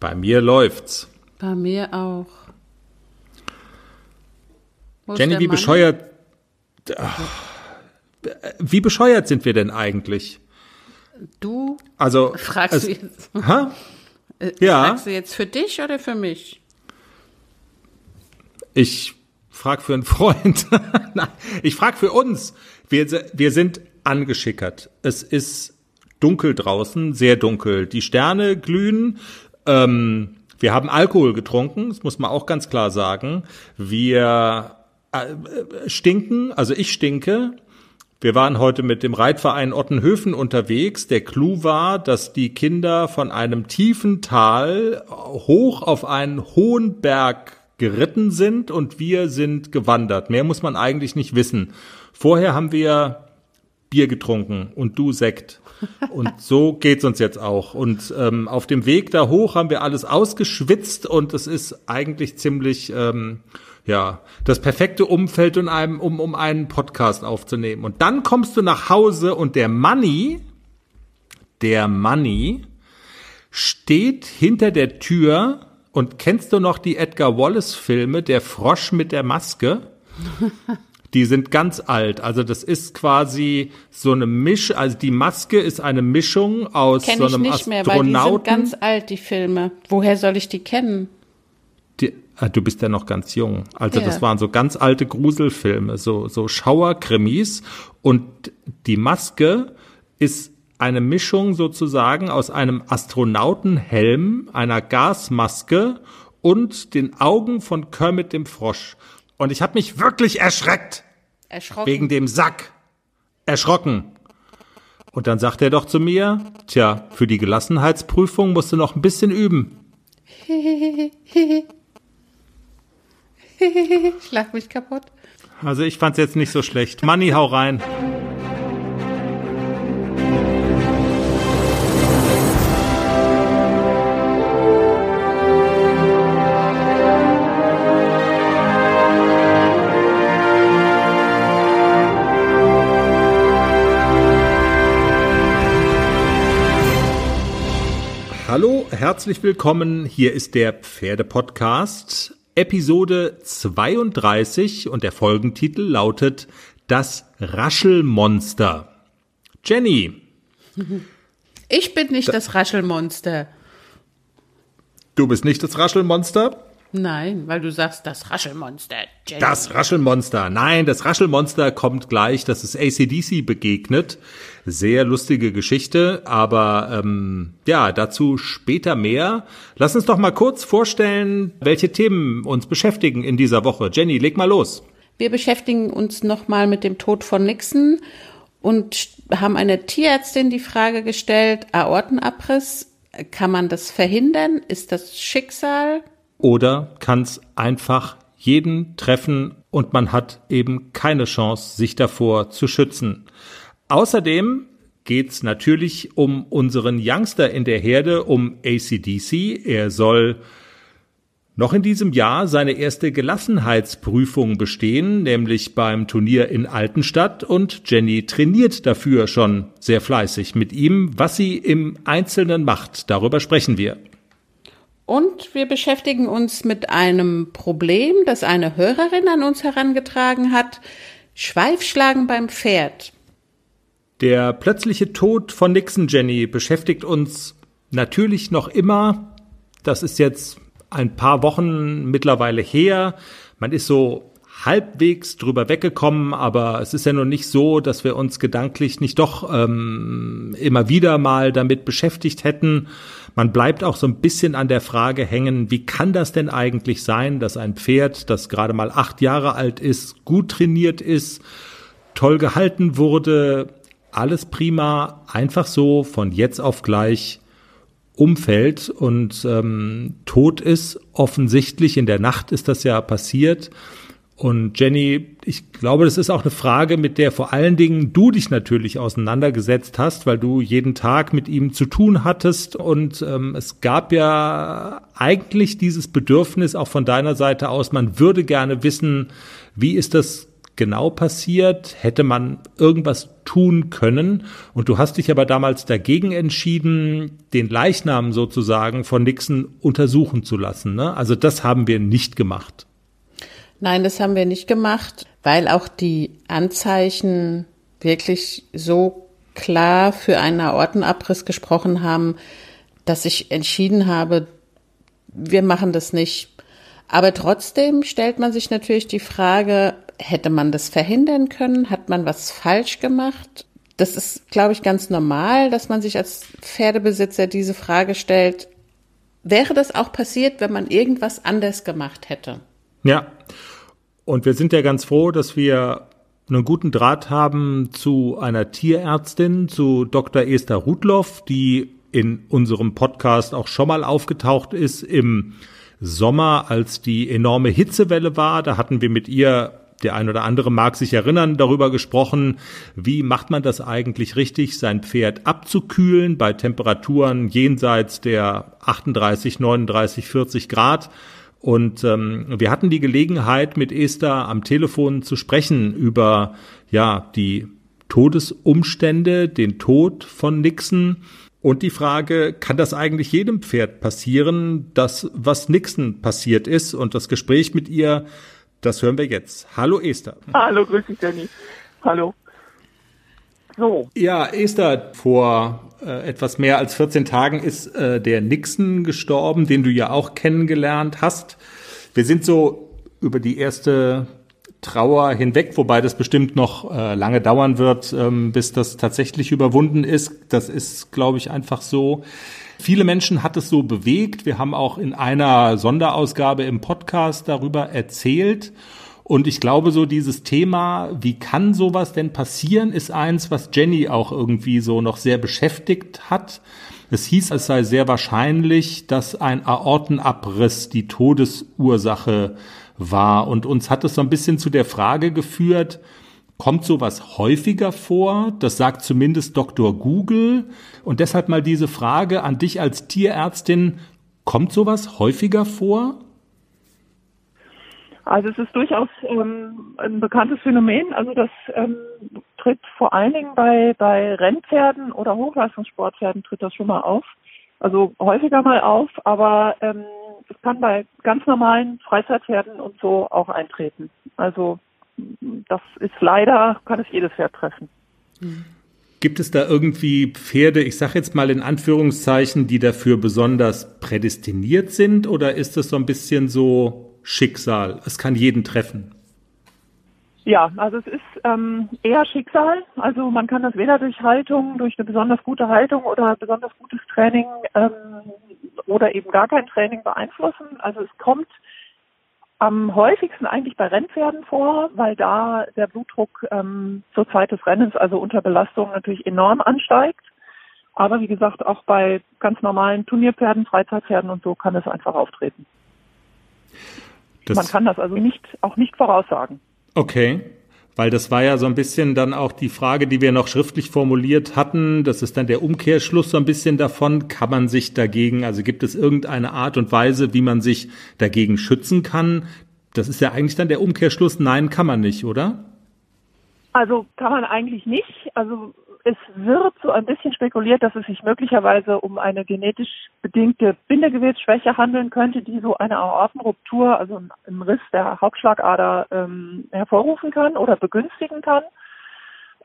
Bei mir läuft's. Bei mir auch. Wo Jenny, wie bescheuert. Wie bescheuert sind wir denn eigentlich? Du? Also. Fragst es, du jetzt? Ha? Äh, ja. Fragst du jetzt für dich oder für mich? Ich frag für einen Freund. Nein, ich frag für uns. Wir, wir sind angeschickert. Es ist dunkel draußen, sehr dunkel. Die Sterne glühen. Ähm, wir haben Alkohol getrunken, das muss man auch ganz klar sagen. Wir äh, stinken, also ich stinke. Wir waren heute mit dem Reitverein Ottenhöfen unterwegs. Der Clou war, dass die Kinder von einem tiefen Tal hoch auf einen hohen Berg geritten sind und wir sind gewandert. Mehr muss man eigentlich nicht wissen. Vorher haben wir Bier getrunken und du Sekt. Und so geht's uns jetzt auch. Und ähm, auf dem Weg da hoch haben wir alles ausgeschwitzt und es ist eigentlich ziemlich ähm, ja das perfekte Umfeld, um, einem, um, um einen Podcast aufzunehmen. Und dann kommst du nach Hause und der Money, der Money steht hinter der Tür und kennst du noch die Edgar Wallace Filme, der Frosch mit der Maske? Die sind ganz alt. Also das ist quasi so eine Misch, also die Maske ist eine Mischung aus Kenn so einem ich nicht mehr, weil die sind ganz alt, die Filme. Woher soll ich die kennen? Die, ah, du bist ja noch ganz jung. Also ja. das waren so ganz alte Gruselfilme, so, so Schauerkrimis. Und die Maske ist eine Mischung sozusagen aus einem Astronautenhelm, einer Gasmaske und den Augen von Kermit dem Frosch. Und ich habe mich wirklich erschreckt. Erschrocken. Wegen dem Sack. Erschrocken. Und dann sagt er doch zu mir, tja, für die Gelassenheitsprüfung musst du noch ein bisschen üben. ich lach mich kaputt. Also ich fand's jetzt nicht so schlecht. Manni, hau rein. Herzlich willkommen. Hier ist der Pferdepodcast, Episode 32 und der Folgentitel lautet Das Raschelmonster. Jenny. Ich bin nicht das Raschelmonster. Du bist nicht das Raschelmonster? Nein, weil du sagst, das Raschelmonster. Jenny. Das Raschelmonster. Nein, das Raschelmonster kommt gleich, dass es ACDC begegnet. Sehr lustige Geschichte, aber ähm, ja, dazu später mehr. Lass uns doch mal kurz vorstellen, welche Themen uns beschäftigen in dieser Woche. Jenny, leg mal los. Wir beschäftigen uns nochmal mit dem Tod von Nixon und haben eine Tierärztin die Frage gestellt, Aortenabriss, kann man das verhindern? Ist das Schicksal? oder kann es einfach jeden treffen und man hat eben keine Chance, sich davor zu schützen. Außerdem geht's natürlich um unseren Youngster in der Herde, um ACDC. Er soll noch in diesem Jahr seine erste Gelassenheitsprüfung bestehen, nämlich beim Turnier in Altenstadt und Jenny trainiert dafür schon sehr fleißig mit ihm. Was sie im Einzelnen macht, darüber sprechen wir. Und wir beschäftigen uns mit einem Problem, das eine Hörerin an uns herangetragen hat. Schweifschlagen beim Pferd. Der plötzliche Tod von Nixon Jenny beschäftigt uns natürlich noch immer. Das ist jetzt ein paar Wochen mittlerweile her. Man ist so halbwegs drüber weggekommen, aber es ist ja noch nicht so, dass wir uns gedanklich nicht doch ähm, immer wieder mal damit beschäftigt hätten. Man bleibt auch so ein bisschen an der Frage hängen, wie kann das denn eigentlich sein, dass ein Pferd, das gerade mal acht Jahre alt ist, gut trainiert ist, toll gehalten wurde, alles prima, einfach so von jetzt auf gleich umfällt und ähm, tot ist. Offensichtlich in der Nacht ist das ja passiert. Und Jenny, ich glaube, das ist auch eine Frage, mit der vor allen Dingen du dich natürlich auseinandergesetzt hast, weil du jeden Tag mit ihm zu tun hattest. Und ähm, es gab ja eigentlich dieses Bedürfnis auch von deiner Seite aus, man würde gerne wissen, wie ist das genau passiert? Hätte man irgendwas tun können? Und du hast dich aber damals dagegen entschieden, den Leichnam sozusagen von Nixon untersuchen zu lassen. Ne? Also das haben wir nicht gemacht. Nein, das haben wir nicht gemacht, weil auch die Anzeichen wirklich so klar für einen Aortenabriss gesprochen haben, dass ich entschieden habe, wir machen das nicht. Aber trotzdem stellt man sich natürlich die Frage, hätte man das verhindern können? Hat man was falsch gemacht? Das ist, glaube ich, ganz normal, dass man sich als Pferdebesitzer diese Frage stellt. Wäre das auch passiert, wenn man irgendwas anders gemacht hätte? Ja. Und wir sind ja ganz froh, dass wir einen guten Draht haben zu einer Tierärztin, zu Dr. Esther Rudloff, die in unserem Podcast auch schon mal aufgetaucht ist im Sommer, als die enorme Hitzewelle war. Da hatten wir mit ihr der ein oder andere mag sich erinnern, darüber gesprochen, wie macht man das eigentlich richtig, sein Pferd abzukühlen bei Temperaturen jenseits der 38, 39, 40 Grad. Und ähm, wir hatten die Gelegenheit, mit Esther am Telefon zu sprechen über ja die Todesumstände, den Tod von Nixon und die Frage, kann das eigentlich jedem Pferd passieren, das was Nixon passiert ist? Und das Gespräch mit ihr das hören wir jetzt. Hallo Esther. Hallo, grüß dich, Danny. Hallo. So. Ja, Esther, vor äh, etwas mehr als 14 Tagen ist äh, der Nixon gestorben, den du ja auch kennengelernt hast. Wir sind so über die erste Trauer hinweg, wobei das bestimmt noch äh, lange dauern wird, ähm, bis das tatsächlich überwunden ist. Das ist, glaube ich, einfach so. Viele Menschen hat es so bewegt. Wir haben auch in einer Sonderausgabe im Podcast darüber erzählt. Und ich glaube, so dieses Thema, wie kann sowas denn passieren, ist eins, was Jenny auch irgendwie so noch sehr beschäftigt hat. Es hieß, es sei sehr wahrscheinlich, dass ein Aortenabriss die Todesursache war. Und uns hat es so ein bisschen zu der Frage geführt, Kommt sowas häufiger vor? Das sagt zumindest Dr. Google. Und deshalb mal diese Frage an dich als Tierärztin. Kommt sowas häufiger vor? Also es ist durchaus ähm, ein bekanntes Phänomen. Also das ähm, tritt vor allen Dingen bei, bei Rennpferden oder Hochleistungssportpferden tritt das schon mal auf. Also häufiger mal auf, aber ähm, es kann bei ganz normalen Freizeitpferden und so auch eintreten. Also das ist leider, kann es jedes Pferd treffen. Gibt es da irgendwie Pferde, ich sage jetzt mal in Anführungszeichen, die dafür besonders prädestiniert sind oder ist das so ein bisschen so Schicksal? Es kann jeden treffen. Ja, also es ist ähm, eher Schicksal. Also man kann das weder durch Haltung, durch eine besonders gute Haltung oder besonders gutes Training ähm, oder eben gar kein Training beeinflussen. Also es kommt am häufigsten eigentlich bei Rennpferden vor, weil da der Blutdruck ähm, zur Zeit des Rennens, also unter Belastung, natürlich enorm ansteigt. Aber wie gesagt, auch bei ganz normalen Turnierpferden, Freizeitpferden und so kann es einfach auftreten. Das Man kann das also nicht, auch nicht voraussagen. Okay. Weil das war ja so ein bisschen dann auch die Frage, die wir noch schriftlich formuliert hatten. Das ist dann der Umkehrschluss so ein bisschen davon. Kann man sich dagegen, also gibt es irgendeine Art und Weise, wie man sich dagegen schützen kann? Das ist ja eigentlich dann der Umkehrschluss. Nein, kann man nicht, oder? Also kann man eigentlich nicht. Also es wird so ein bisschen spekuliert, dass es sich möglicherweise um eine genetisch bedingte Bindegewebsschwäche handeln könnte, die so eine Aortenruptur, also einen Riss der Hauptschlagader ähm, hervorrufen kann oder begünstigen kann.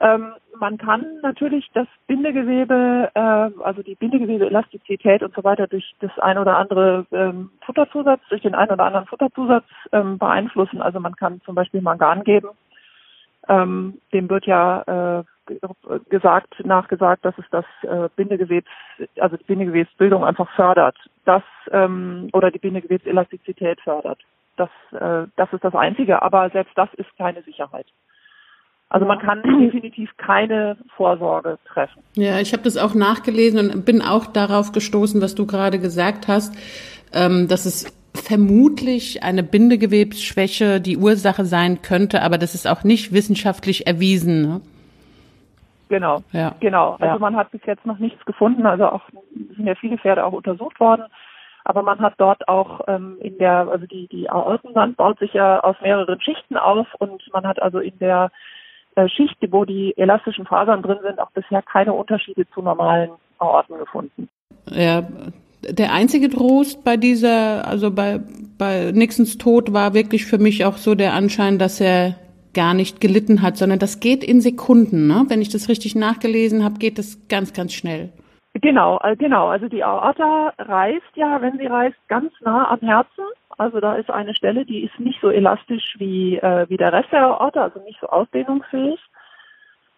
Ähm, man kann natürlich das Bindegewebe, äh, also die Bindegewebeelastizität und so weiter durch das ein oder andere ähm, Futterzusatz, durch den ein oder anderen Futterzusatz ähm, beeinflussen. Also man kann zum Beispiel Mangan geben. Ähm, dem wird ja äh, gesagt, nachgesagt, dass es das äh, Bindegewebs, also die Bindegewebsbildung einfach fördert, das ähm, oder die Bindegewebselastizität fördert. Das, äh, das ist das Einzige, aber selbst das ist keine Sicherheit. Also man kann definitiv keine Vorsorge treffen. Ja, ich habe das auch nachgelesen und bin auch darauf gestoßen, was du gerade gesagt hast, ähm, dass es vermutlich eine Bindegewebsschwäche die Ursache sein könnte, aber das ist auch nicht wissenschaftlich erwiesen. Ne? Genau, ja. genau. Also ja. man hat bis jetzt noch nichts gefunden. Also auch sind ja viele Pferde auch untersucht worden. Aber man hat dort auch ähm, in der, also die, die Aortenwand baut sich ja aus mehreren Schichten auf und man hat also in der äh, Schicht, wo die elastischen Fasern drin sind, auch bisher keine Unterschiede zu normalen Aorten gefunden. Ja, der einzige Trost bei dieser, also bei, bei Nixons Tod war wirklich für mich auch so der Anschein, dass er gar nicht gelitten hat, sondern das geht in Sekunden. Ne? Wenn ich das richtig nachgelesen habe, geht das ganz, ganz schnell. Genau, äh, genau. Also die Aorta reißt ja, wenn sie reißt, ganz nah am Herzen. Also da ist eine Stelle, die ist nicht so elastisch wie, äh, wie der Rest der Aorta, also nicht so ausdehnungsfähig.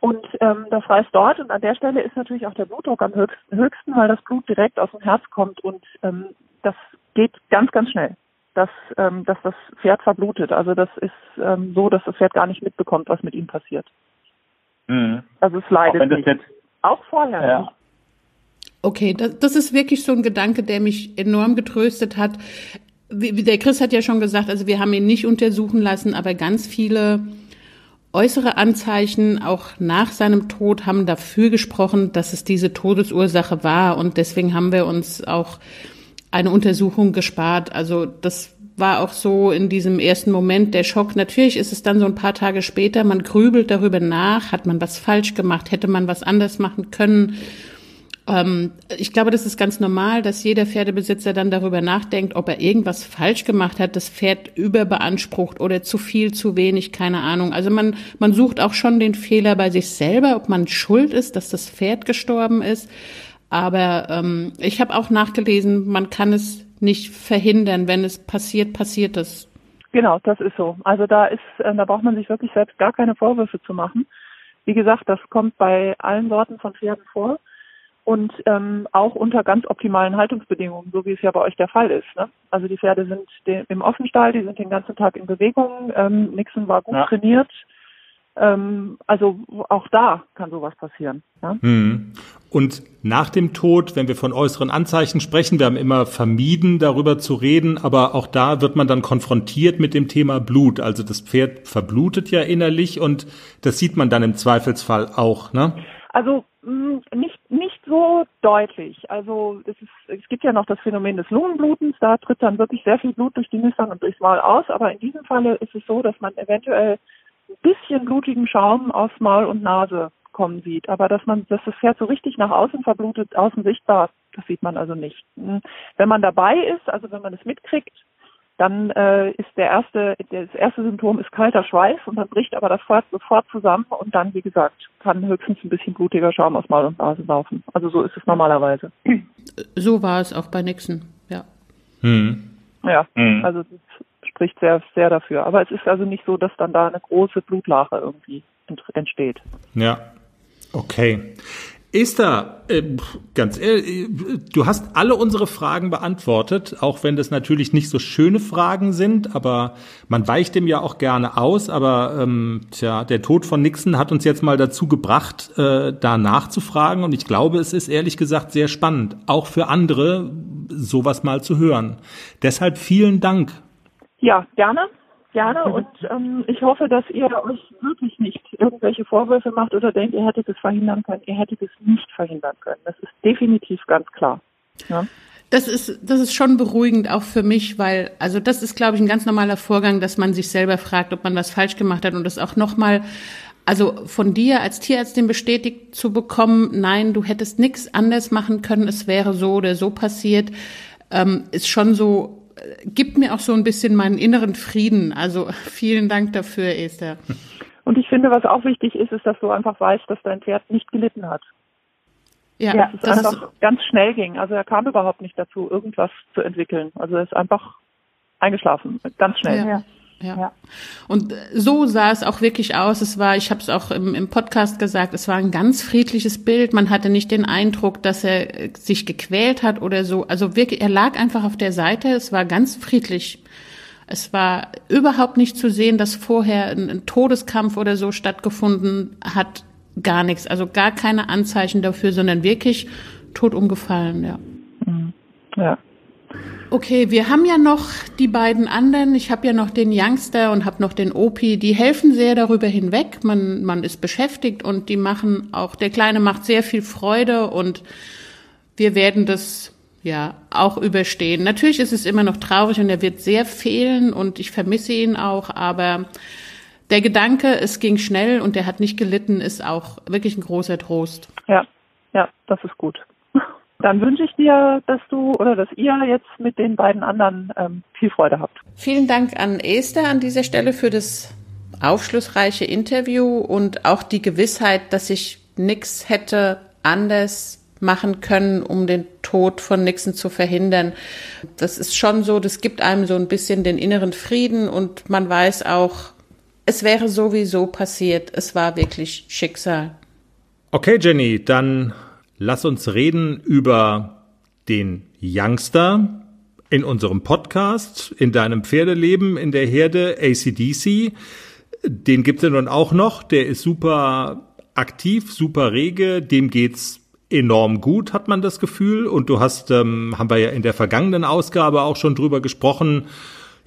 Und ähm, das reißt dort und an der Stelle ist natürlich auch der Blutdruck am höchsten, höchsten weil das Blut direkt aus dem Herz kommt und ähm, das geht ganz, ganz schnell, dass, ähm, dass das Pferd verblutet. Also das ist ähm, so, dass das Pferd gar nicht mitbekommt, was mit ihm passiert. Mhm. Also es leidet auch nicht. Auch vorher ja. nicht. Okay, das, das ist wirklich so ein Gedanke, der mich enorm getröstet hat. Wie, der Chris hat ja schon gesagt, also wir haben ihn nicht untersuchen lassen, aber ganz viele äußere Anzeichen auch nach seinem Tod haben dafür gesprochen, dass es diese Todesursache war und deswegen haben wir uns auch eine Untersuchung gespart. Also das war auch so in diesem ersten Moment der Schock. Natürlich ist es dann so ein paar Tage später, man grübelt darüber nach, hat man was falsch gemacht, hätte man was anders machen können. Ähm, ich glaube, das ist ganz normal, dass jeder Pferdebesitzer dann darüber nachdenkt, ob er irgendwas falsch gemacht hat, das Pferd überbeansprucht oder zu viel, zu wenig, keine Ahnung. Also man, man sucht auch schon den Fehler bei sich selber, ob man schuld ist, dass das Pferd gestorben ist. Aber ähm, ich habe auch nachgelesen, man kann es nicht verhindern. Wenn es passiert, passiert es. Genau, das ist so. Also da ist, äh, da braucht man sich wirklich selbst gar keine Vorwürfe zu machen. Wie gesagt, das kommt bei allen Sorten von Pferden vor und ähm, auch unter ganz optimalen Haltungsbedingungen, so wie es ja bei euch der Fall ist. Ne? Also die Pferde sind im Offenstall, die sind den ganzen Tag in Bewegung. Ähm, Nixon war gut ja. trainiert. Ähm, also auch da kann sowas passieren. Ja? Hm. Und nach dem Tod, wenn wir von äußeren Anzeichen sprechen, wir haben immer vermieden, darüber zu reden, aber auch da wird man dann konfrontiert mit dem Thema Blut. Also das Pferd verblutet ja innerlich und das sieht man dann im Zweifelsfall auch. Ne? Also mh, hm, nicht nicht so deutlich. Also es, ist, es gibt ja noch das Phänomen des Lungenblutens, da tritt dann wirklich sehr viel Blut durch die Nüstern und durchs Maul aus, aber in diesem Falle ist es so, dass man eventuell ein bisschen blutigen Schaum aus Maul und Nase kommen sieht, aber dass man, dass das Pferd so richtig nach außen verblutet, außen sichtbar, das sieht man also nicht. Hm. Wenn man dabei ist, also wenn man es mitkriegt, dann äh, ist der erste, das erste Symptom ist kalter Schweiß und dann bricht aber das Pferd sofort zusammen und dann, wie gesagt, kann höchstens ein bisschen blutiger Schaum aus Maul und Nase laufen. Also so ist es normalerweise. So war es auch bei Nixon, ja. Hm. Ja, hm. also das spricht sehr, sehr dafür. Aber es ist also nicht so, dass dann da eine große Blutlache irgendwie entsteht. Ja, okay. Esther, äh, ganz ehrlich, du hast alle unsere Fragen beantwortet, auch wenn das natürlich nicht so schöne Fragen sind, aber man weicht dem ja auch gerne aus. Aber ähm, tja, der Tod von Nixon hat uns jetzt mal dazu gebracht, äh, da nachzufragen. Und ich glaube, es ist ehrlich gesagt sehr spannend, auch für andere sowas mal zu hören. Deshalb vielen Dank. Ja, gerne gerne und ähm, ich hoffe, dass ihr euch wirklich nicht irgendwelche Vorwürfe macht oder denkt, ihr hättet es verhindern können. Ihr hättet es nicht verhindern können. Das ist definitiv ganz klar. Ja. Das ist, das ist schon beruhigend auch für mich, weil, also das ist, glaube ich, ein ganz normaler Vorgang, dass man sich selber fragt, ob man was falsch gemacht hat und das auch nochmal, also von dir als Tierärztin bestätigt zu bekommen, nein, du hättest nichts anders machen können, es wäre so oder so passiert, ähm, ist schon so gibt mir auch so ein bisschen meinen inneren Frieden. Also vielen Dank dafür, Esther. Und ich finde, was auch wichtig ist, ist, dass du einfach weißt, dass dein Pferd nicht gelitten hat. Ja, dass es das einfach ist ganz schnell ging. Also er kam überhaupt nicht dazu, irgendwas zu entwickeln. Also er ist einfach eingeschlafen, ganz schnell. Ja. Ja. ja. Und so sah es auch wirklich aus. Es war, ich habe es auch im, im, Podcast gesagt, es war ein ganz friedliches Bild. Man hatte nicht den Eindruck, dass er äh, sich gequält hat oder so. Also wirklich, er lag einfach auf der Seite. Es war ganz friedlich. Es war überhaupt nicht zu sehen, dass vorher ein, ein Todeskampf oder so stattgefunden hat. Gar nichts. Also gar keine Anzeichen dafür, sondern wirklich tot umgefallen, ja. Mhm. Ja. Okay, wir haben ja noch die beiden anderen. Ich habe ja noch den Youngster und habe noch den Opi. Die helfen sehr darüber hinweg. Man, man ist beschäftigt und die machen auch, der Kleine macht sehr viel Freude und wir werden das ja, auch überstehen. Natürlich ist es immer noch traurig und er wird sehr fehlen und ich vermisse ihn auch, aber der Gedanke, es ging schnell und er hat nicht gelitten, ist auch wirklich ein großer Trost. Ja, ja, das ist gut. Dann wünsche ich dir, dass du oder dass ihr jetzt mit den beiden anderen ähm, viel Freude habt. Vielen Dank an Esther an dieser Stelle für das aufschlussreiche Interview und auch die Gewissheit, dass ich nichts hätte anders machen können, um den Tod von Nixon zu verhindern. Das ist schon so, das gibt einem so ein bisschen den inneren Frieden und man weiß auch, es wäre sowieso passiert. Es war wirklich Schicksal. Okay, Jenny, dann lass uns reden über den Youngster in unserem Podcast, in deinem Pferdeleben, in der Herde ACDC. Den gibt's ja nun auch noch. Der ist super aktiv, super rege. Dem geht's enorm gut, hat man das Gefühl. Und du hast, ähm, haben wir ja in der vergangenen Ausgabe auch schon drüber gesprochen,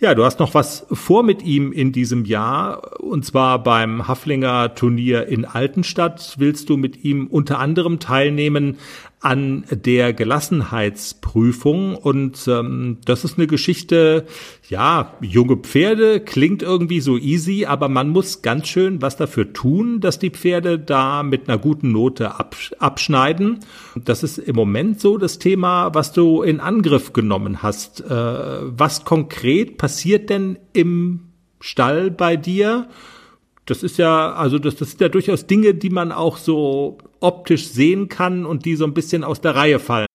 ja, du hast noch was vor mit ihm in diesem Jahr und zwar beim Haflinger Turnier in Altenstadt. Willst du mit ihm unter anderem teilnehmen an der Gelassenheitsprüfung. Und ähm, das ist eine Geschichte, ja, junge Pferde klingt irgendwie so easy, aber man muss ganz schön was dafür tun, dass die Pferde da mit einer guten Note abschneiden. Das ist im Moment so das Thema, was du in Angriff genommen hast. Äh, was konkret passiert denn im Stall bei dir? Das ist ja, also das, das sind ja durchaus Dinge, die man auch so optisch sehen kann und die so ein bisschen aus der Reihe fallen.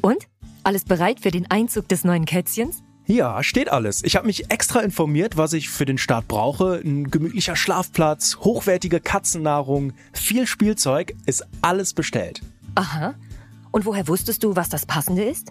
Und? Alles bereit für den Einzug des neuen Kätzchens? Ja, steht alles. Ich habe mich extra informiert, was ich für den Start brauche. Ein gemütlicher Schlafplatz, hochwertige Katzennahrung, viel Spielzeug, ist alles bestellt. Aha. Und woher wusstest du, was das Passende ist?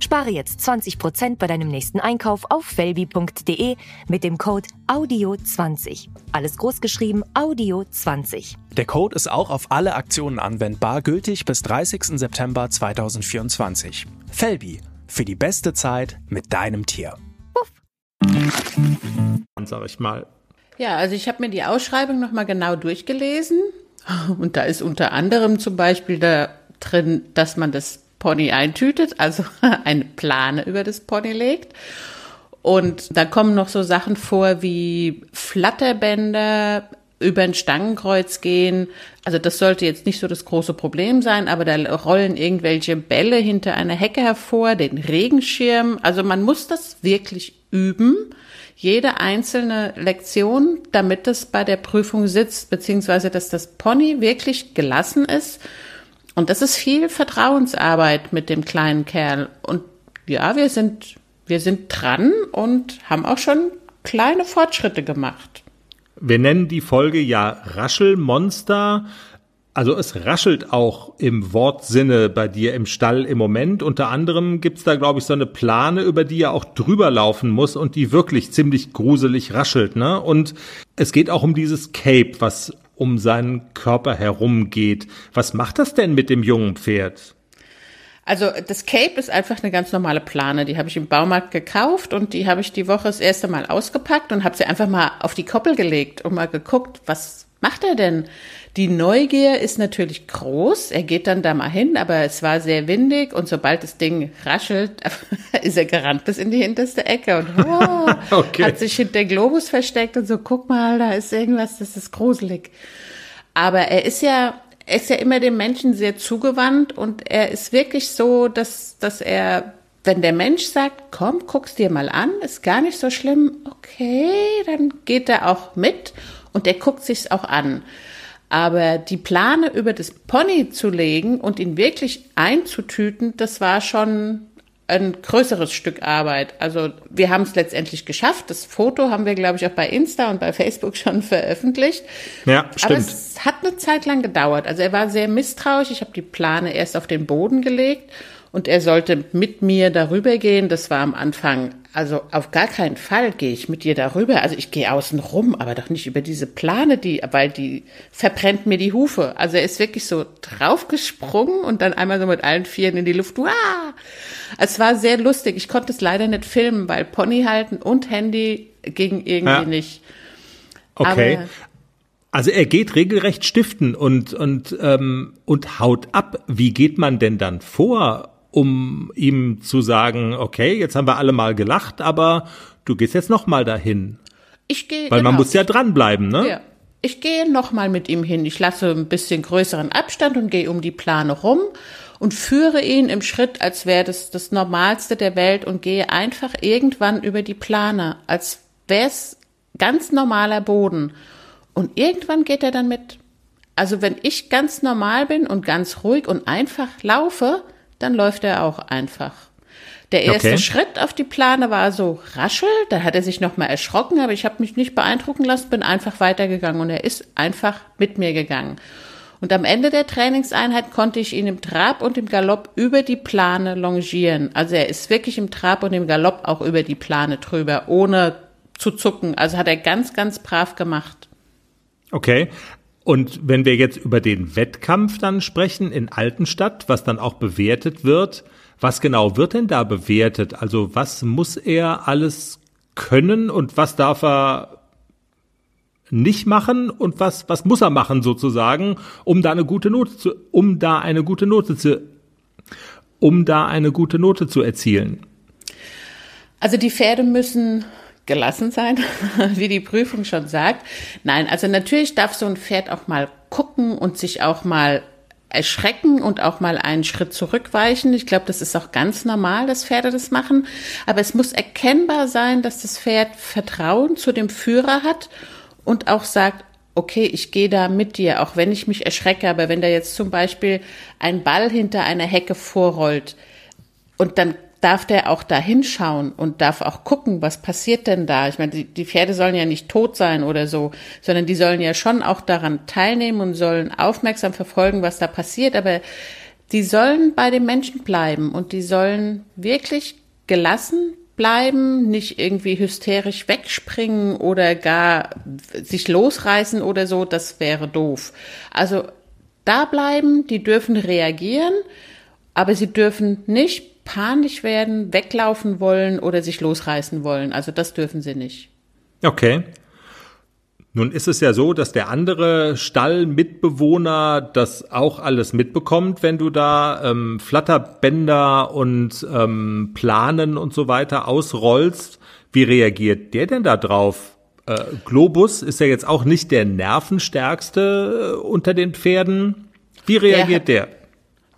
Spare jetzt 20% bei deinem nächsten Einkauf auf felbi.de mit dem Code AUDIO20. Alles großgeschrieben AUDIO20. Der Code ist auch auf alle Aktionen anwendbar, gültig bis 30. September 2024. Felbi, für die beste Zeit mit deinem Tier. Puff. Sag ich mal. Ja, also ich habe mir die Ausschreibung nochmal genau durchgelesen und da ist unter anderem zum Beispiel da drin, dass man das Pony eintütet, also eine Plane über das Pony legt. Und da kommen noch so Sachen vor wie Flatterbänder, über ein Stangenkreuz gehen. Also das sollte jetzt nicht so das große Problem sein, aber da rollen irgendwelche Bälle hinter einer Hecke hervor, den Regenschirm. Also man muss das wirklich üben, jede einzelne Lektion, damit es bei der Prüfung sitzt, beziehungsweise dass das Pony wirklich gelassen ist und das ist viel Vertrauensarbeit mit dem kleinen Kerl. Und ja, wir sind, wir sind dran und haben auch schon kleine Fortschritte gemacht. Wir nennen die Folge ja Raschelmonster. Also es raschelt auch im Wortsinne bei dir im Stall im Moment. Unter anderem gibt's da, glaube ich, so eine Plane, über die er auch drüber laufen muss und die wirklich ziemlich gruselig raschelt. Ne? Und es geht auch um dieses Cape, was um seinen Körper herum geht. Was macht das denn mit dem jungen Pferd? Also das Cape ist einfach eine ganz normale Plane. Die habe ich im Baumarkt gekauft und die habe ich die Woche das erste Mal ausgepackt und habe sie einfach mal auf die Koppel gelegt und mal geguckt, was macht er denn? Die Neugier ist natürlich groß. Er geht dann da mal hin, aber es war sehr windig und sobald das Ding raschelt, ist er gerannt bis in die hinterste Ecke und oh, okay. hat sich hinter Globus versteckt und so, guck mal, da ist irgendwas, das ist gruselig. Aber er ist ja, er ist ja immer dem Menschen sehr zugewandt und er ist wirklich so, dass, dass er wenn der Mensch sagt, komm, guck's dir mal an, ist gar nicht so schlimm, okay, dann geht er auch mit und der guckt sich's auch an. Aber die Plane über das Pony zu legen und ihn wirklich einzutüten, das war schon ein größeres Stück Arbeit. Also wir haben es letztendlich geschafft. Das Foto haben wir, glaube ich, auch bei Insta und bei Facebook schon veröffentlicht. Ja, stimmt. Aber es hat eine Zeit lang gedauert. Also er war sehr misstrauisch. Ich habe die Plane erst auf den Boden gelegt und er sollte mit mir darüber gehen. Das war am Anfang, also auf gar keinen Fall gehe ich mit dir darüber. Also ich gehe außen rum, aber doch nicht über diese Plane, die, weil die verbrennt mir die Hufe. Also er ist wirklich so draufgesprungen und dann einmal so mit allen Vieren in die Luft. Wow! Es war sehr lustig. Ich konnte es leider nicht filmen, weil Pony halten und Handy ging irgendwie Ja. nicht. Okay. Aber- also er geht regelrecht stiften und, und, ähm, und haut ab. Wie geht man denn dann vor, um ihm zu sagen, okay, jetzt haben wir alle mal gelacht, aber du gehst jetzt noch mal dahin? Ich gehe. Weil man genau. muss ja dranbleiben, ne? Ja. Ich gehe nochmal mit ihm hin. Ich lasse ein bisschen größeren Abstand und gehe um die Plane rum und führe ihn im Schritt, als wäre das das Normalste der Welt und gehe einfach irgendwann über die Plane, als wäre es ganz normaler Boden. Und irgendwann geht er dann mit. Also wenn ich ganz normal bin und ganz ruhig und einfach laufe, dann läuft er auch einfach. Der erste Okay. Schritt auf die Plane war so raschel, da hat er sich nochmal erschrocken, aber ich habe mich nicht beeindrucken lassen, bin einfach weitergegangen und er ist einfach mit mir gegangen. Und am Ende der Trainingseinheit konnte ich ihn im Trab und im Galopp über die Plane longieren. Also er ist wirklich im Trab und im Galopp auch über die Plane drüber, ohne zu zucken. Also hat er ganz, ganz brav gemacht. Okay. Und wenn wir jetzt über den Wettkampf dann sprechen in Altenstadt, was dann auch bewertet wird, was genau wird denn da bewertet? Also was muss er alles können und was darf er nicht machen und was, was muss er machen sozusagen, um da eine gute Note zu, um da eine gute Note zu, um da eine gute Note zu erzielen? Also die Pferde müssen gelassen sein, wie die Prüfung schon sagt. Nein, also natürlich darf so ein Pferd auch mal gucken und sich auch mal erschrecken und auch mal einen Schritt zurückweichen. Ich glaube, das ist auch ganz normal, dass Pferde das machen. Aber es muss erkennbar sein, dass das Pferd Vertrauen zu dem Führer hat und auch sagt, okay, ich gehe da mit dir, auch wenn ich mich erschrecke. Aber wenn da jetzt zum Beispiel ein Ball hinter einer Hecke vorrollt und dann darf der auch da hinschauen und darf auch gucken, was passiert denn da. Ich meine, die, die Pferde sollen ja nicht tot sein oder so, sondern die sollen ja schon auch daran teilnehmen und sollen aufmerksam verfolgen, was da passiert. Aber die sollen bei den Menschen bleiben und die sollen wirklich gelassen bleiben, nicht irgendwie hysterisch wegspringen oder gar sich losreißen oder so. Das wäre doof. Also da bleiben, die dürfen reagieren, aber sie dürfen nicht panisch werden, weglaufen wollen oder sich losreißen wollen. Also das dürfen sie nicht. Okay. Nun ist es ja so, dass der andere Stallmitbewohner das auch alles mitbekommt, wenn du da ähm, Flatterbänder und ähm, Planen und so weiter ausrollst. Wie reagiert der denn da drauf? Äh, Globus ist ja jetzt auch nicht der nervenstärkste äh, unter den Pferden. Wie reagiert der? Der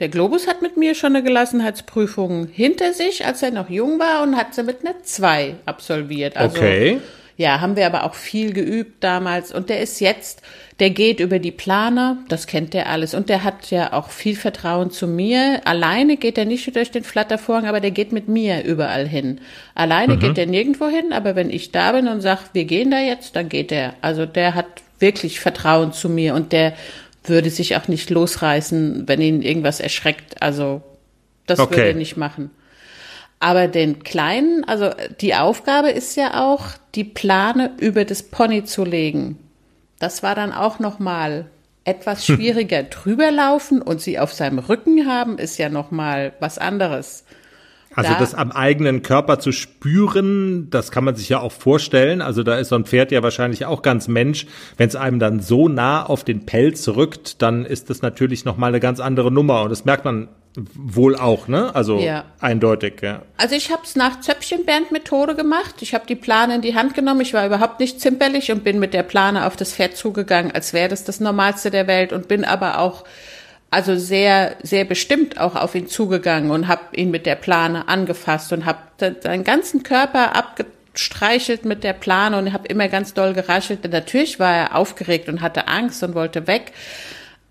Globus hat mit mir schon eine Gelassenheitsprüfung hinter sich, als er noch jung war und hat sie mit einer 2 absolviert. Also, Okay. Ja, haben wir aber auch viel geübt damals. Und der ist jetzt, der geht über die Plane, das kennt der alles. Und der hat ja auch viel Vertrauen zu mir. Alleine geht er nicht durch den Flattervorhang, aber der geht mit mir überall hin. Alleine geht er nirgendwo hin, aber wenn ich da bin und sage, wir gehen da jetzt, dann geht er. Also der hat wirklich Vertrauen zu mir und der würde sich auch nicht losreißen, wenn ihn irgendwas erschreckt. Also das Okay. würde er nicht machen. Aber den Kleinen, also die Aufgabe ist ja auch, die Plane über das Pony zu legen. Das war dann auch noch mal etwas schwieriger. Drüber laufen und sie auf seinem Rücken haben, ist ja noch mal was anderes. Also Da- das am eigenen Körper zu spüren, das kann man sich ja auch vorstellen. Also da ist so ein Pferd ja wahrscheinlich auch ganz Mensch. Wenn es einem dann so nah auf den Pelz rückt, dann ist das natürlich noch mal eine ganz andere Nummer und das merkt man wohl auch, ne? Also Ja. eindeutig, ja. Also ich habe es nach Zöpfchenband-Methode gemacht. Ich habe die Plane in die Hand genommen. Ich war überhaupt nicht zimperlich und bin mit der Plane auf das Pferd zugegangen, als wäre das das Normalste der Welt und bin aber auch also sehr sehr bestimmt auch auf ihn zugegangen und habe ihn mit der Plane angefasst und habe seinen ganzen Körper abgestreichelt mit der Plane und habe immer ganz doll geraschelt. Natürlich war er aufgeregt und hatte Angst und wollte weg.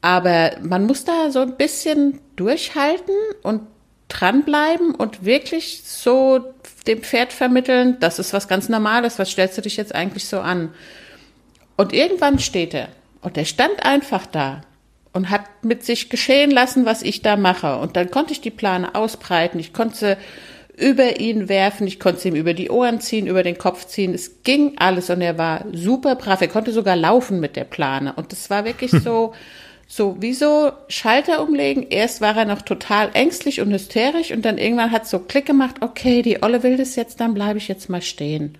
Aber man muss da so ein bisschen durchhalten und dranbleiben und wirklich so dem Pferd vermitteln, das ist was ganz Normales, was stellst du dich jetzt eigentlich so an? Und irgendwann steht er und er stand einfach da und hat mit sich geschehen lassen, was ich da mache. Und dann konnte ich die Plane ausbreiten, ich konnte sie über ihn werfen, ich konnte sie ihm über die Ohren ziehen, über den Kopf ziehen. Es ging alles und er war super brav. Er konnte sogar laufen mit der Plane. Und das war wirklich so, so, wieso Schalter umlegen? Erst war er noch total ängstlich und hysterisch und dann irgendwann hat so Klick gemacht, okay, die Olle will das jetzt, dann bleibe ich jetzt mal stehen.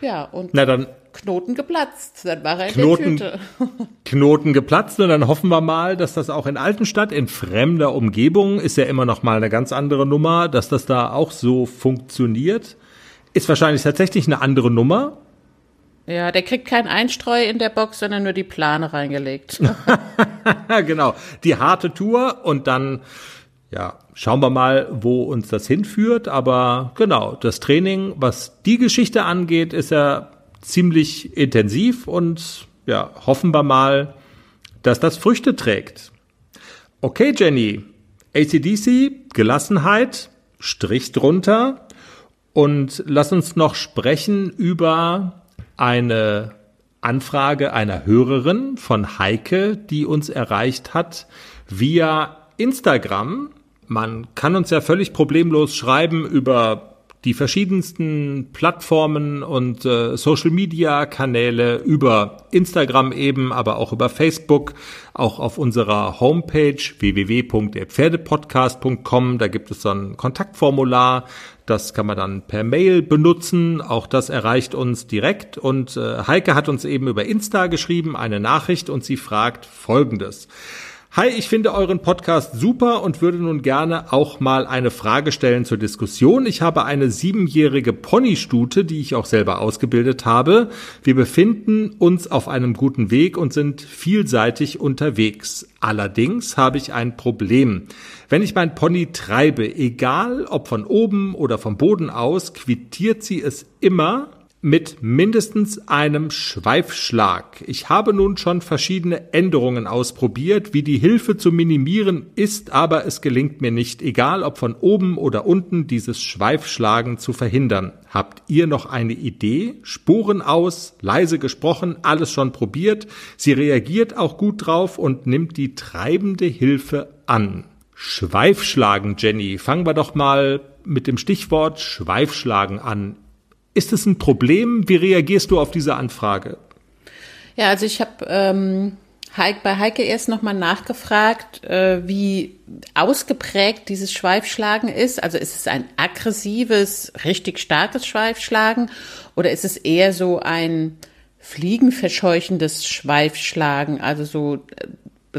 Ja, und Na dann, Knoten geplatzt. Dann war er in Knoten, der Tüte. Knoten geplatzt und dann hoffen wir mal, dass das auch in Altenstadt in fremder Umgebung ist ja immer noch mal eine ganz andere Nummer, dass das da auch so funktioniert. Ist wahrscheinlich tatsächlich eine andere Nummer. Ja, der kriegt kein Einstreu in der Box, sondern nur die Plane reingelegt. genau, die harte Tour und dann ja, schauen wir mal, wo uns das hinführt, aber genau, das Training, was die Geschichte angeht, ist ja ziemlich intensiv und ja, hoffen wir mal, dass das Früchte trägt. Okay, Jenny, ACDC, Gelassenheit, Strich drunter und lass uns noch sprechen über eine Anfrage einer Hörerin von Heike, die uns erreicht hat via Instagram. Man kann uns ja völlig problemlos schreiben über die verschiedensten Plattformen und äh, Social Media Kanäle über Instagram eben, aber auch über Facebook, auch auf unserer Homepage www.derpferdepodcast.com. Da gibt es so ein Kontaktformular. Das kann man dann per Mail benutzen. Auch das erreicht uns direkt. Und äh, Heike hat uns eben über Insta geschrieben, eine Nachricht und sie fragt Folgendes. Hi, ich finde euren Podcast super und würde nun gerne auch mal eine Frage stellen zur Diskussion. Ich habe eine siebenjährige Ponystute, die ich auch selber ausgebildet habe. Wir befinden uns auf einem guten Weg und sind vielseitig unterwegs. Allerdings habe ich ein Problem. Wenn ich mein Pony treibe, egal ob von oben oder vom Boden aus, quittiert sie es immer mit mindestens einem Schweifschlag. Ich habe nun schon verschiedene Änderungen ausprobiert, wie die Hilfe zu minimieren ist, aber es gelingt mir nicht, egal ob von oben oder unten, dieses Schweifschlagen zu verhindern. Habt ihr noch eine Idee? Spuren aus, leise gesprochen, alles schon probiert. Sie reagiert auch gut drauf und nimmt die treibende Hilfe an. Schweifschlagen, Jenny. Fangen wir doch mal mit dem Stichwort Schweifschlagen an. Ist es ein Problem? Wie reagierst du auf diese Anfrage? Ja, also ich habe ähm, bei Heike erst nochmal nachgefragt, äh, wie ausgeprägt dieses Schweifschlagen ist. Also ist es ein aggressives, richtig starkes Schweifschlagen oder ist es eher so ein fliegenverscheuchendes Schweifschlagen, also so äh,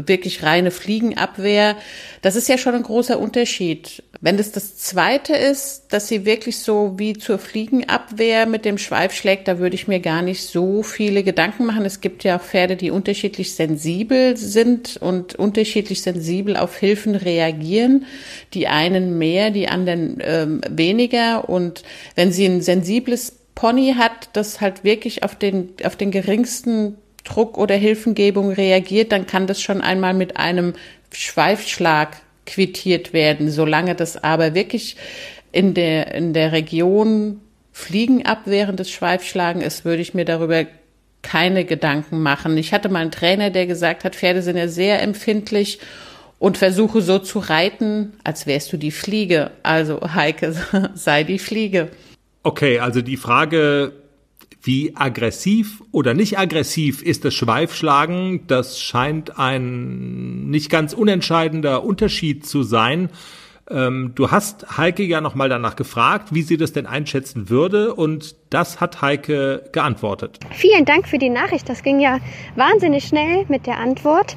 wirklich reine Fliegenabwehr. Das ist ja schon ein großer Unterschied. Wenn das das zweite ist, dass sie wirklich so wie zur Fliegenabwehr mit dem Schweif schlägt, da würde ich mir gar nicht so viele Gedanken machen. Es gibt ja Pferde, die unterschiedlich sensibel sind und unterschiedlich sensibel auf Hilfen reagieren. Die einen mehr, die anderen ähm, weniger. Und wenn sie ein sensibles Pony hat, das halt wirklich auf den, auf den geringsten Druck oder Hilfengebung reagiert, dann kann das schon einmal mit einem Schweifschlag quittiert werden. Solange das aber wirklich in der, in der Region fliegenabwehrendes Schweifschlagen ist, würde ich mir darüber keine Gedanken machen. Ich hatte mal einen Trainer, der gesagt hat, Pferde sind ja sehr empfindlich und versuche so zu reiten, als wärst du die Fliege. Also Heike, sei die Fliege. Okay, also die Frage wie aggressiv oder nicht aggressiv ist das Schweifschlagen? Das scheint ein nicht ganz unentscheidender Unterschied zu sein. Ähm, du hast Heike ja nochmal danach gefragt, wie sie das denn einschätzen würde und das hat Heike geantwortet. Vielen Dank für die Nachricht. Das ging ja wahnsinnig schnell mit der Antwort.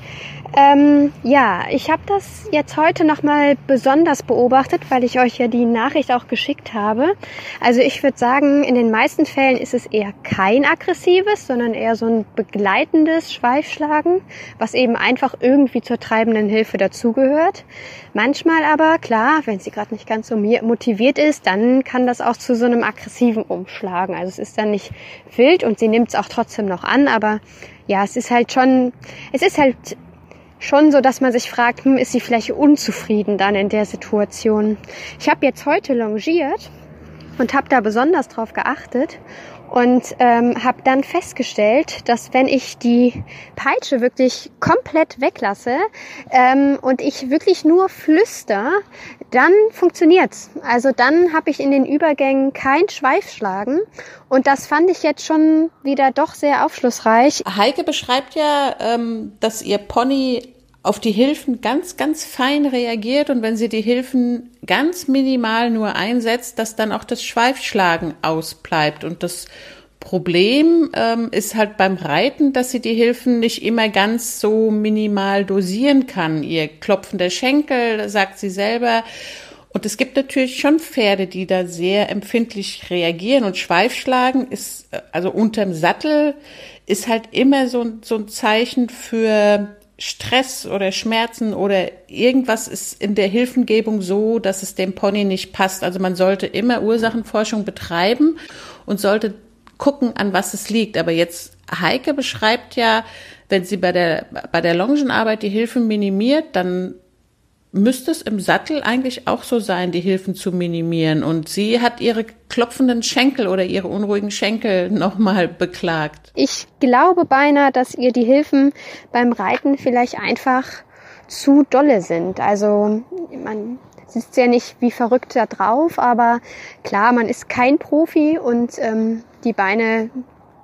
Ähm, ja, ich habe das jetzt heute nochmal besonders beobachtet, weil ich euch ja die Nachricht auch geschickt habe. Also ich würde sagen, in den meisten Fällen ist es eher kein aggressives, sondern eher so ein begleitendes Schweifschlagen, was eben einfach irgendwie zur treibenden Hilfe dazugehört. Manchmal aber, klar, wenn sie gerade nicht ganz so motiviert ist, dann kann das auch zu so einem aggressiven umschlagen. Also es ist dann nicht wild und sie nimmt es auch trotzdem noch an, aber ja, es ist halt schon, es ist halt schon so, dass man sich fragt, hm, ist sie vielleicht unzufrieden dann in der Situation. Ich habe jetzt heute longiert und habe da besonders drauf geachtet und ähm, habe dann festgestellt, dass wenn ich die Peitsche wirklich komplett weglasse ähm, und ich wirklich nur flüster, dann funktioniert's. Also dann habe ich in den Übergängen kein Schweifschlagen und das fand ich jetzt schon wieder doch sehr aufschlussreich. Heike beschreibt ja, ähm, dass ihr Pony auf die Hilfen ganz, ganz fein reagiert und wenn sie die Hilfen ganz minimal nur einsetzt, dass dann auch das Schweifschlagen ausbleibt. Und das Problem ähm, ist halt beim Reiten, dass sie die Hilfen nicht immer ganz so minimal dosieren kann. Ihr klopfender Schenkel, sagt sie selber. Und es gibt natürlich schon Pferde, die da sehr empfindlich reagieren. Und Schweifschlagen ist, also unterm Sattel, ist halt immer so, so ein Zeichen für Stress oder Schmerzen oder irgendwas ist in der Hilfengebung so, dass es dem Pony nicht passt. Also man sollte immer Ursachenforschung betreiben und sollte gucken, an was es liegt. Aber jetzt Heike beschreibt ja, wenn sie bei der, bei der Longenarbeit die Hilfen minimiert, dann müsste es im Sattel eigentlich auch so sein, die Hilfen zu minimieren. Und sie hat ihre klopfenden Schenkel oder ihre unruhigen Schenkel nochmal beklagt. Ich glaube beinahe, dass ihr die Hilfen beim Reiten vielleicht einfach zu dolle sind. Also man sitzt ja nicht wie verrückt da drauf, aber klar, man ist kein Profi und ähm, die Beine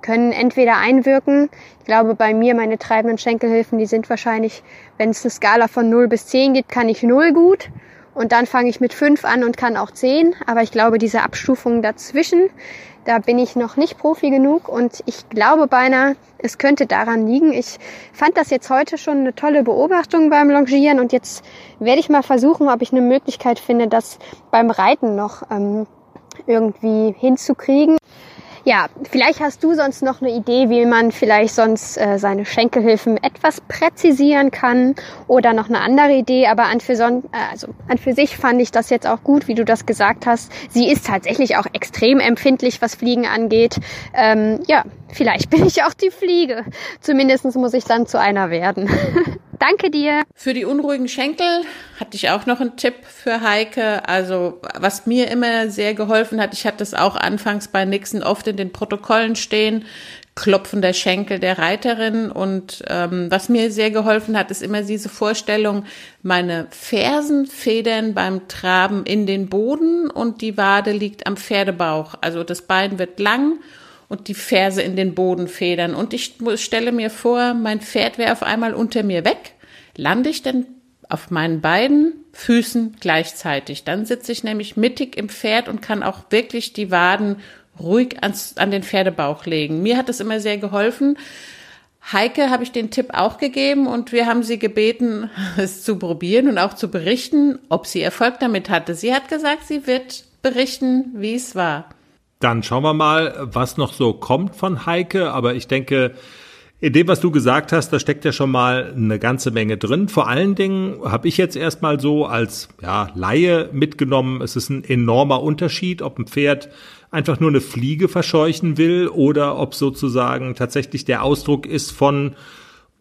können entweder einwirken. Ich glaube, bei mir, meine treibenden Schenkelhilfen, die sind wahrscheinlich, wenn es eine Skala von 0 bis 10 gibt, kann ich 0 gut. Und dann fange ich mit 5 an und kann auch 10. Aber ich glaube, diese Abstufung dazwischen, da bin ich noch nicht Profi genug. Und ich glaube beinahe, es könnte daran liegen. Ich fand das jetzt heute schon eine tolle Beobachtung beim Longieren. Und jetzt werde ich mal versuchen, ob ich eine Möglichkeit finde, das beim Reiten noch ähm, irgendwie hinzukriegen. Ja, vielleicht hast du sonst noch eine Idee, wie man vielleicht sonst äh, seine Schenkelhilfen etwas präzisieren kann oder noch eine andere Idee. Aber an für, son äh, also an für sich fand ich das jetzt auch gut, wie du das gesagt hast. Sie ist tatsächlich auch extrem empfindlich, was Fliegen angeht. Ähm, ja, vielleicht bin ich auch die Fliege. Zumindest muss ich dann zu einer werden. Danke dir. Für die unruhigen Schenkel hatte ich auch noch einen Tipp für Heike. Also was mir immer sehr geholfen hat, ich hatte es auch anfangs bei Nixon oft in den Protokollen stehen, Klopfen der Schenkel der Reiterin. Und ähm, was mir sehr geholfen hat, ist immer diese Vorstellung, meine Fersen federn beim Traben in den Boden und die Wade liegt am Pferdebauch. Also das Bein wird lang und die Ferse in den Boden federn. Und ich stelle mir vor, mein Pferd wäre auf einmal unter mir weg. Lande ich denn auf meinen beiden Füßen gleichzeitig? Dann sitze ich nämlich mittig im Pferd und kann auch wirklich die Waden ruhig ans, an den Pferdebauch legen. Mir hat das immer sehr geholfen. Heike habe ich den Tipp auch gegeben und wir haben sie gebeten, es zu probieren und auch zu berichten, ob sie Erfolg damit hatte. Sie hat gesagt, sie wird berichten, wie es war. Dann schauen wir mal, was noch so kommt von Heike. Aber ich denke, in dem, was du gesagt hast, da steckt ja schon mal eine ganze Menge drin. Vor allen Dingen habe ich jetzt erstmal so als ja, Laie mitgenommen, es ist ein enormer Unterschied, ob ein Pferd einfach nur eine Fliege verscheuchen will oder ob sozusagen tatsächlich der Ausdruck ist von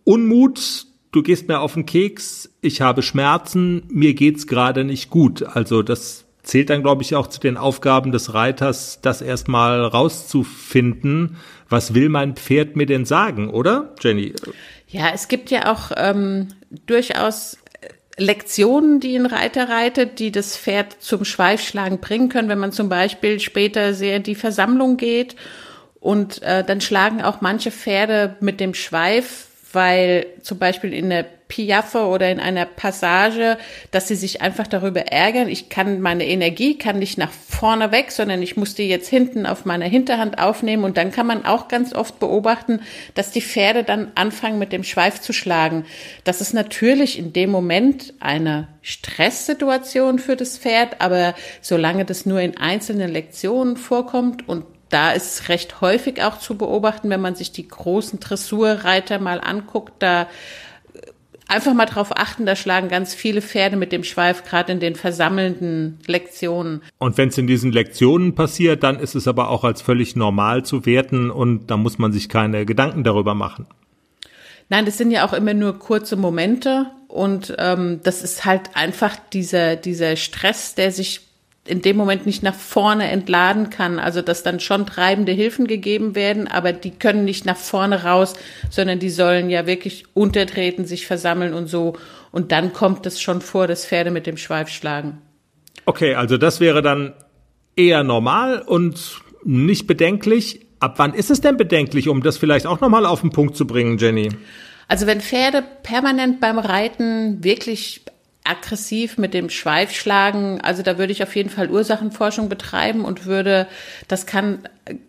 Unmut, du gehst mir auf den Keks, ich habe Schmerzen, mir geht's gerade nicht gut. Also das zählt dann, glaube ich, auch zu den Aufgaben des Reiters, das erstmal rauszufinden. Was will mein Pferd mir denn sagen, oder, Jenny? Ja, es gibt ja auch ähm, durchaus Lektionen, die ein Reiter reitet, die das Pferd zum Schweifschlagen bringen können, wenn man zum Beispiel später sehr in die Versammlung geht und äh, dann schlagen auch manche Pferde mit dem Schweif, weil zum Beispiel in der Piaffe oder in einer Passage, dass sie sich einfach darüber ärgern, ich kann meine Energie, kann nicht nach vorne weg, sondern ich muss die jetzt hinten auf meiner Hinterhand aufnehmen und dann kann man auch ganz oft beobachten, dass die Pferde dann anfangen mit dem Schweif zu schlagen. Das ist natürlich in dem Moment eine Stresssituation für das Pferd, aber solange das nur in einzelnen Lektionen vorkommt und da ist es recht häufig auch zu beobachten, wenn man sich die großen Dressurreiter mal anguckt, da einfach mal drauf achten, da schlagen ganz viele Pferde mit dem Schweif, gerade in den versammelnden Lektionen. Und wenn es in diesen Lektionen passiert, dann ist es aber auch als völlig normal zu werten und da muss man sich keine Gedanken darüber machen. Nein, das sind ja auch immer nur kurze Momente und ähm, das ist halt einfach dieser, dieser Stress, der sich in dem Moment nicht nach vorne entladen kann. Also dass dann schon treibende Hilfen gegeben werden, aber die können nicht nach vorne raus, sondern die sollen ja wirklich untertreten, sich versammeln und so. Und dann kommt es schon vor, dass Pferde mit dem Schweif schlagen. Okay, also das wäre dann eher normal und nicht bedenklich. Ab wann ist es denn bedenklich, um das vielleicht auch nochmal auf den Punkt zu bringen, Jenny? Also wenn Pferde permanent beim Reiten wirklich aggressiv mit dem Schweif schlagen. Also da würde ich auf jeden Fall Ursachenforschung betreiben und würde, das kann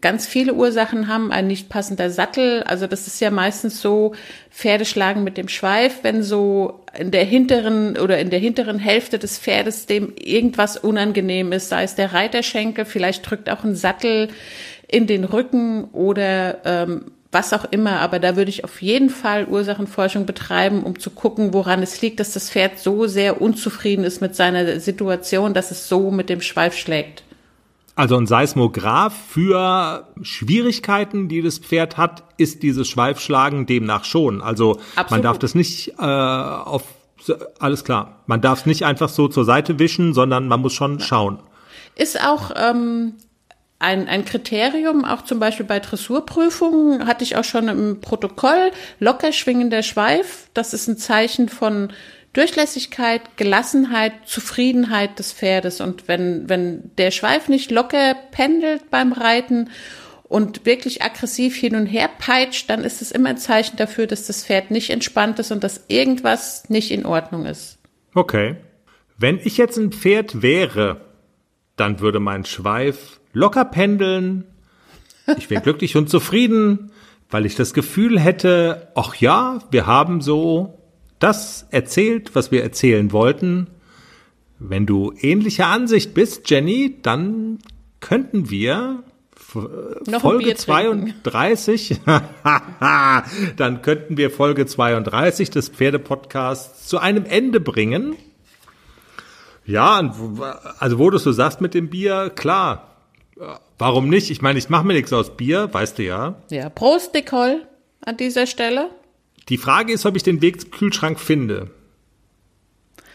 ganz viele Ursachen haben, ein nicht passender Sattel. Also das ist ja meistens so, Pferde schlagen mit dem Schweif, wenn so in der hinteren oder in der hinteren Hälfte des Pferdes dem irgendwas unangenehm ist, sei es der Reiterschenkel, vielleicht drückt auch ein Sattel in den Rücken oder ähm, was auch immer, aber da würde ich auf jeden Fall Ursachenforschung betreiben, um zu gucken, woran es liegt, dass das Pferd so sehr unzufrieden ist mit seiner Situation, dass es so mit dem Schweif schlägt. Also ein Seismograph für Schwierigkeiten, die das Pferd hat, ist dieses Schweifschlagen demnach schon. Also Absolut. man darf das nicht äh, auf alles klar. Man darf es nicht einfach so zur Seite wischen, sondern man muss schon schauen. Ist auch ähm, ein, ein Kriterium, auch zum Beispiel bei Dressurprüfungen, hatte ich auch schon im Protokoll, locker schwingender Schweif, das ist ein Zeichen von Durchlässigkeit, Gelassenheit, Zufriedenheit des Pferdes. Und wenn, wenn der Schweif nicht locker pendelt beim Reiten und wirklich aggressiv hin und her peitscht, dann ist es immer ein Zeichen dafür, dass das Pferd nicht entspannt ist und dass irgendwas nicht in Ordnung ist. Okay. Wenn ich jetzt ein Pferd wäre, dann würde mein Schweif locker pendeln. Ich wäre glücklich und zufrieden, weil ich das Gefühl hätte, ach ja, wir haben so das erzählt, was wir erzählen wollten. Wenn du ähnlicher Ansicht bist, Jenny, dann könnten wir Noch Folge 32, dann könnten wir Folge 32 des Pferdepodcasts zu einem Ende bringen. Ja, also wo du so sagst mit dem Bier, klar, Warum nicht? Ich meine, ich mache mir nichts aus Bier, weißt du ja. Ja, Prost, Nicole, an dieser Stelle. Die Frage ist, ob ich den Weg zum Kühlschrank finde.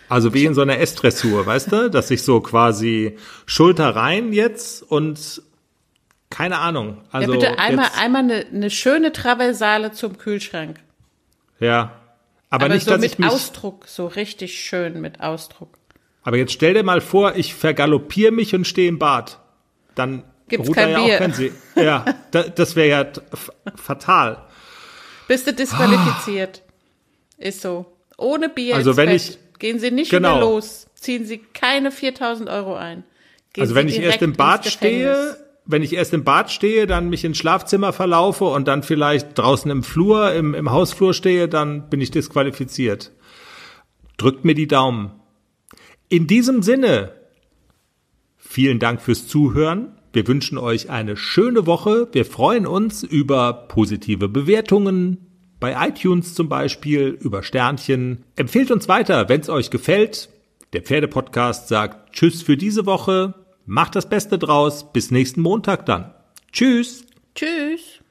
Also wie in so einer Essdressur, weißt du? Dass ich so quasi Schulter rein jetzt und keine Ahnung. Also ja, bitte einmal, einmal eine, eine schöne Traversale zum Kühlschrank. Ja. Aber, aber nicht, so dass mit ich mich, Ausdruck, so richtig schön mit Ausdruck. Aber jetzt stell dir mal vor, ich vergaloppiere mich und stehe im Bad dann Gibt's kein ja Bier. Kein ja, da, das wäre ja fatal. Bist du disqualifiziert. Ah. Ist so. Ohne Bier also wenn Bett. ich gehen Sie nicht genau. wieder los. Ziehen Sie keine 4000 Euro ein. Gehen also wenn Sie ich erst im Bad stehe, wenn ich erst im Bad stehe, dann mich ins Schlafzimmer verlaufe und dann vielleicht draußen im Flur, im, im Hausflur stehe, dann bin ich disqualifiziert. Drückt mir die Daumen. In diesem Sinne, Vielen Dank fürs Zuhören. Wir wünschen euch eine schöne Woche. Wir freuen uns über positive Bewertungen bei iTunes zum Beispiel, über Sternchen. Empfehlt uns weiter, wenn es euch gefällt. Der Pferdepodcast sagt Tschüss für diese Woche. Macht das Beste draus. Bis nächsten Montag dann. Tschüss. Tschüss.